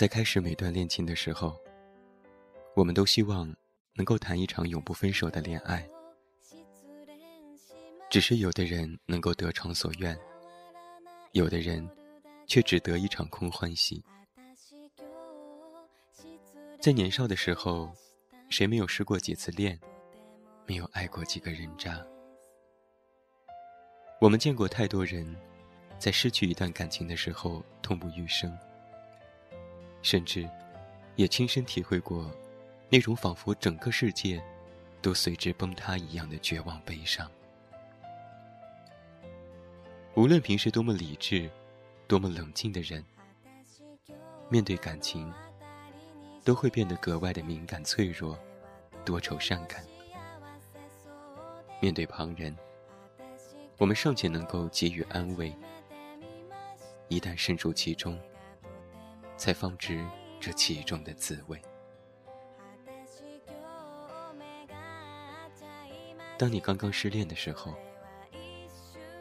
在开始每段恋情的时候，我们都希望能够谈一场永不分手的恋爱。只是有的人能够得偿所愿，有的人却只得一场空欢喜。在年少的时候，谁没有失过几次恋，没有爱过几个人渣？我们见过太多人，在失去一段感情的时候痛不欲生，甚至也亲身体会过那种仿佛整个世界都随之崩塌一样的绝望悲伤。无论平时多么理智、多么冷静的人，面对感情。都会变得格外的敏感脆弱，多愁善感。面对旁人，我们尚且能够给予安慰；一旦身处其中，才方知这其中的滋味。当你刚刚失恋的时候，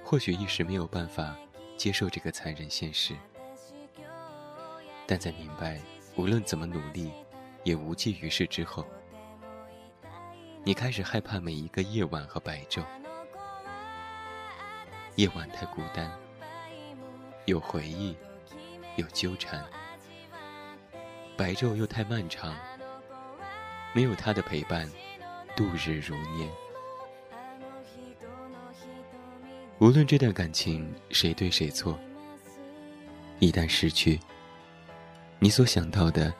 或许一时没有办法接受这个残忍现实，但在明白。无论怎么努力，也无济于事。之后，你开始害怕每一个夜晚和白昼。夜晚太孤单，有回忆，有纠缠；白昼又太漫长，没有他的陪伴，度日如年。无论这段感情谁对谁错，一旦失去。你所想到的，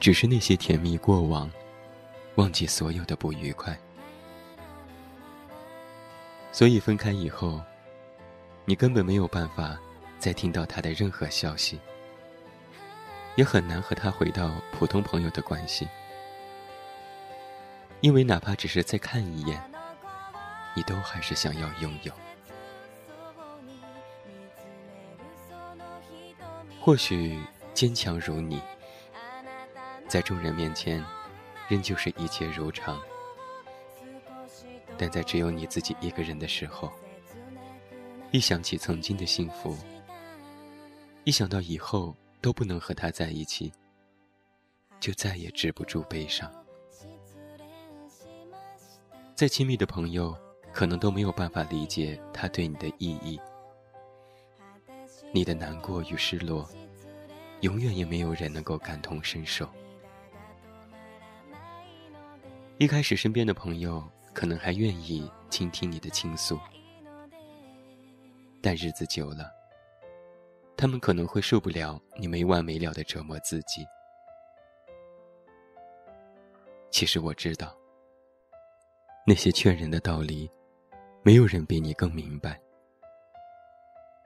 只是那些甜蜜过往，忘记所有的不愉快。所以分开以后，你根本没有办法再听到他的任何消息，也很难和他回到普通朋友的关系，因为哪怕只是再看一眼，你都还是想要拥有。或许。坚强如你，在众人面前，仍旧是一切如常；但在只有你自己一个人的时候，一想起曾经的幸福，一想到以后都不能和他在一起，就再也止不住悲伤。再亲密的朋友，可能都没有办法理解他对你的意义，你的难过与失落。永远也没有人能够感同身受。一开始，身边的朋友可能还愿意倾听你的倾诉，但日子久了，他们可能会受不了你没完没了的折磨自己。其实我知道，那些劝人的道理，没有人比你更明白。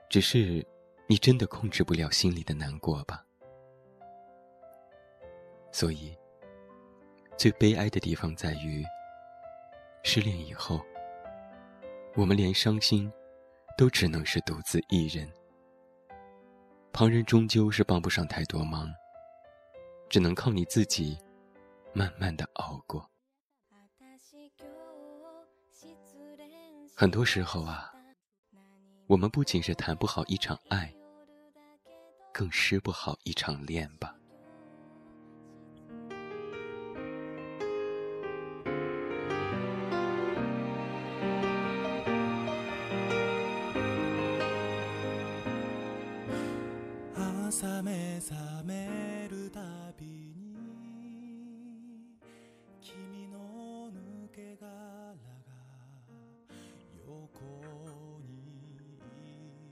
只是，你真的控制不了心里的难过吧？所以，最悲哀的地方在于，失恋以后，我们连伤心，都只能是独自一人。旁人终究是帮不上太多忙，只能靠你自己，慢慢的熬过。很多时候啊，我们不仅是谈不好一场爱，更失不好一场恋吧。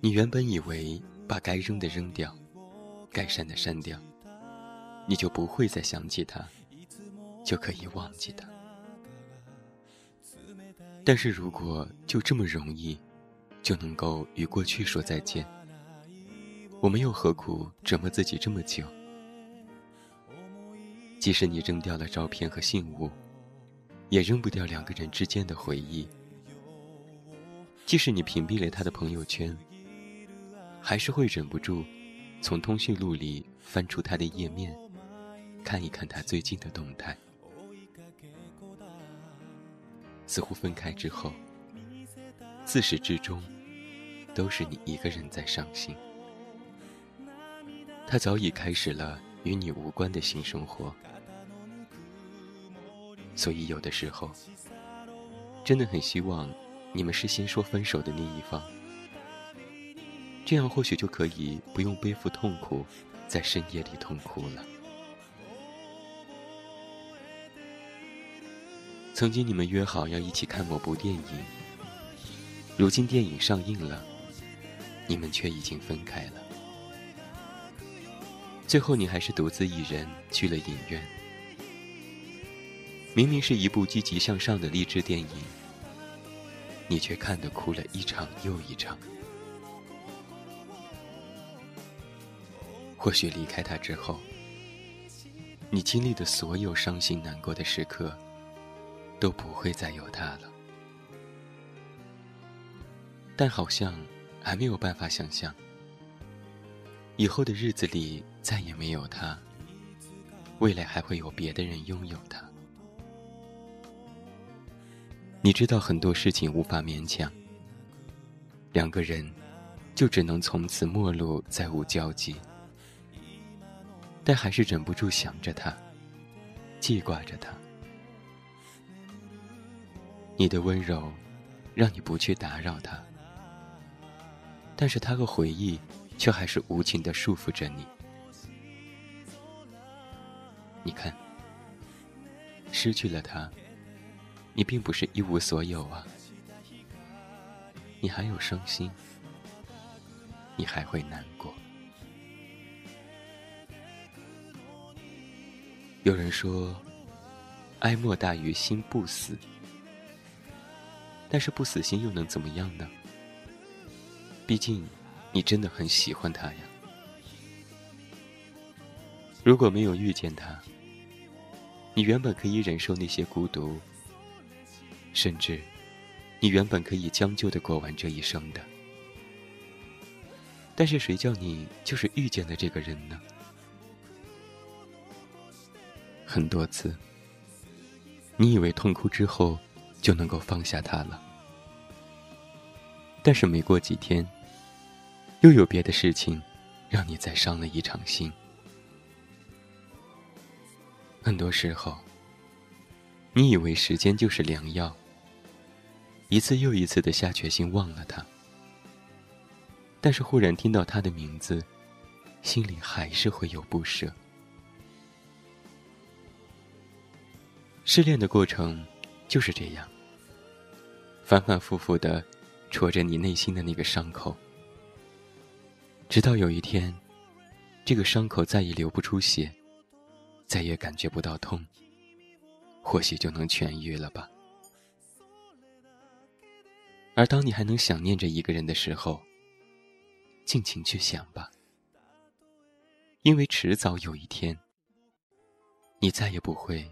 你原本以为把该扔的扔掉，该删的删掉，你就不会再想起他，就可以忘记他。但是如果就这么容易，就能够与过去说再见，我们又何苦折磨自己这么久？即使你扔掉了照片和信物，也扔不掉两个人之间的回忆；即使你屏蔽了他的朋友圈，还是会忍不住，从通讯录里翻出他的页面，看一看他最近的动态。似乎分开之后，自始至终，都是你一个人在伤心。他早已开始了与你无关的新生活。所以有的时候，真的很希望你们是先说分手的那一方，这样或许就可以不用背负痛苦，在深夜里痛哭了。曾经你们约好要一起看某部电影，如今电影上映了，你们却已经分开了。最后你还是独自一人去了影院。明明是一部积极向上的励志电影，你却看得哭了一场又一场。或许离开他之后，你经历的所有伤心难过的时刻。都不会再有他了，但好像还没有办法想象，以后的日子里再也没有他，未来还会有别的人拥有他。你知道很多事情无法勉强，两个人就只能从此陌路，再无交集，但还是忍不住想着他，记挂着他。你的温柔，让你不去打扰他，但是他和回忆，却还是无情的束缚着你。你看，失去了他，你并不是一无所有啊，你还有伤心，你还会难过。有人说，哀莫大于心不死。但是不死心又能怎么样呢？毕竟，你真的很喜欢他呀。如果没有遇见他，你原本可以忍受那些孤独，甚至，你原本可以将就的过完这一生的。但是谁叫你就是遇见了这个人呢？很多次，你以为痛哭之后。就能够放下他了，但是没过几天，又有别的事情，让你再伤了一场心。很多时候，你以为时间就是良药，一次又一次的下决心忘了他，但是忽然听到他的名字，心里还是会有不舍。失恋的过程就是这样。反反复复的戳着你内心的那个伤口，直到有一天，这个伤口再也流不出血，再也感觉不到痛，或许就能痊愈了吧。而当你还能想念着一个人的时候，尽情去想吧，因为迟早有一天，你再也不会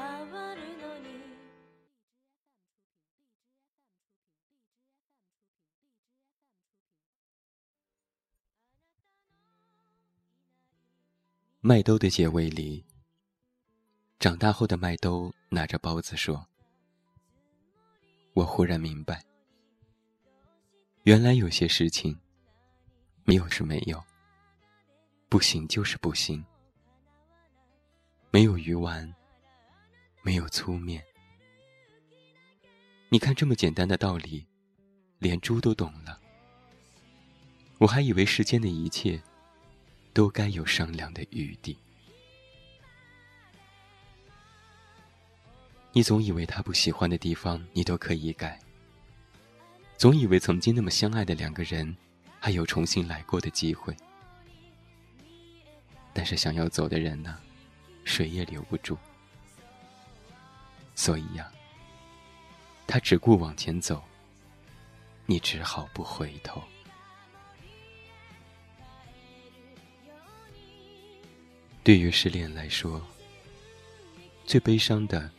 麦兜的结尾里长大后的麦兜拿着包子说：“我忽然明白，原来有些事情，没有是没有，不行就是不行，没有鱼丸，没有粗面。你看这么简单的道理，连猪都懂了。我还以为世间的一切，都该有商量的余地。”你总以为他不喜欢的地方，你都可以改。总以为曾经那么相爱的两个人，还有重新来过的机会。但是想要走的人呢，谁也留不住。所以呀，他只顾往前走，你只好不回头。对于失恋来说，最悲伤的。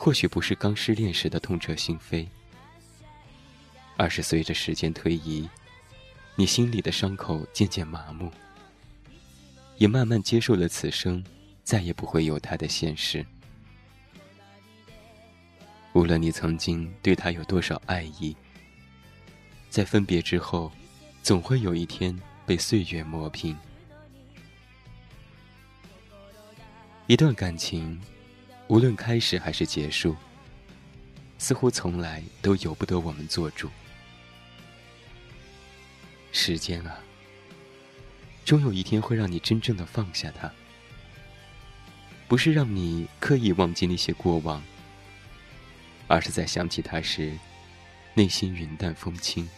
或许不是刚失恋时的痛彻心扉，而是随着时间推移，你心里的伤口渐渐麻木，也慢慢接受了此生再也不会有他的现实。无论你曾经对他有多少爱意，在分别之后，总会有一天被岁月磨平。一段感情。无论开始还是结束，似乎从来都由不得我们做主。时间啊，终有一天会让你真正的放下它，不是让你刻意忘记那些过往，而是在想起他时，内心云淡风轻，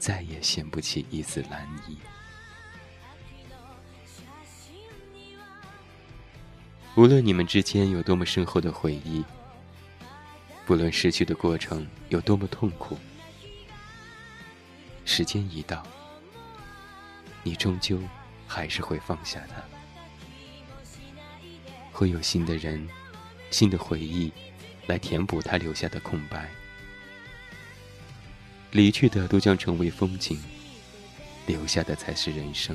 再也掀不起一丝涟漪。无论你们之间有多么深厚的回忆，不论失去的过程有多么痛苦，时间一到，你终究还是会放下它。会有新的人、新的回忆来填补他留下的空白。离去的都将成为风景，留下的才是人生。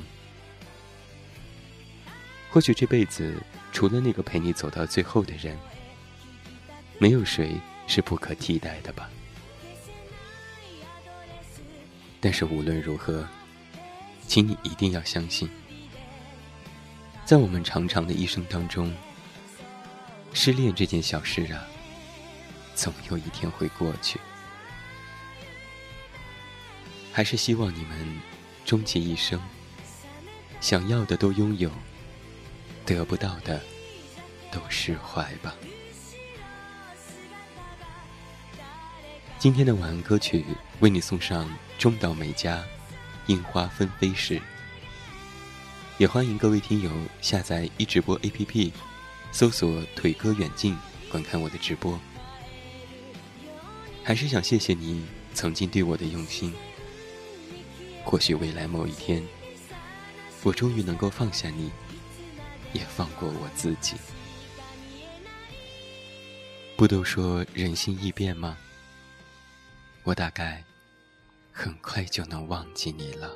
或许这辈子。除了那个陪你走到最后的人，没有谁是不可替代的吧。但是无论如何，请你一定要相信，在我们长长的一生当中，失恋这件小事啊，总有一天会过去。还是希望你们终其一生，想要的都拥有。得不到的，都释怀吧。今天的晚安歌曲为你送上中岛美嘉《樱花纷飞时》，也欢迎各位听友下载一直播 APP，搜索“腿哥远近”观看我的直播。还是想谢谢你曾经对我的用心。或许未来某一天，我终于能够放下你。也放过我自己。不都说人心易变吗？我大概很快就能忘记你了。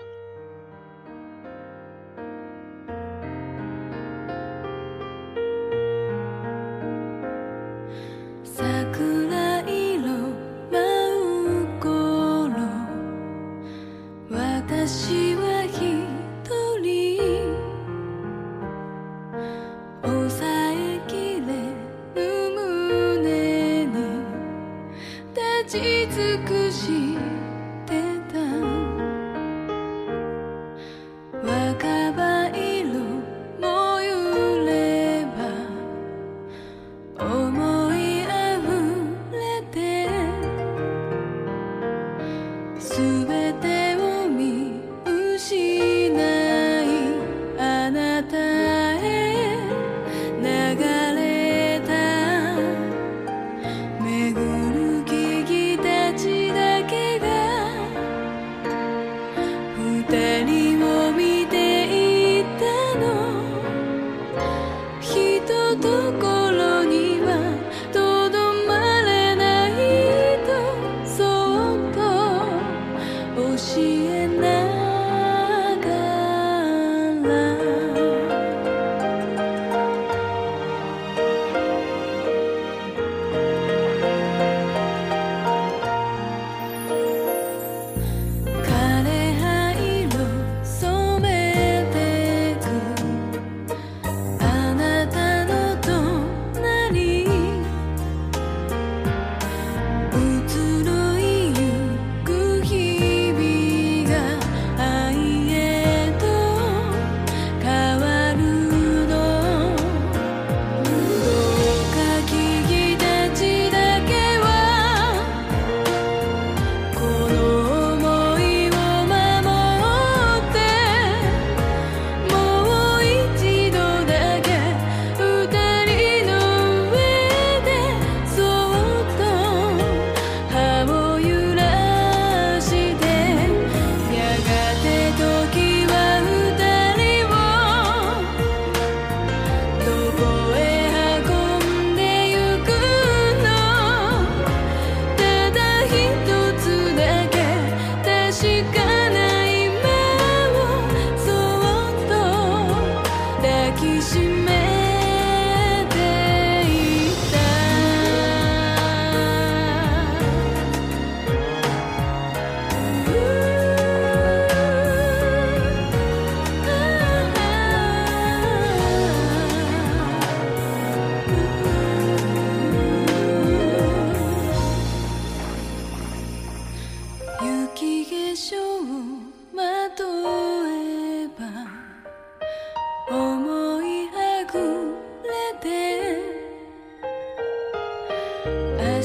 ち尽くし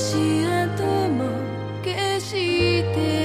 足跡も消して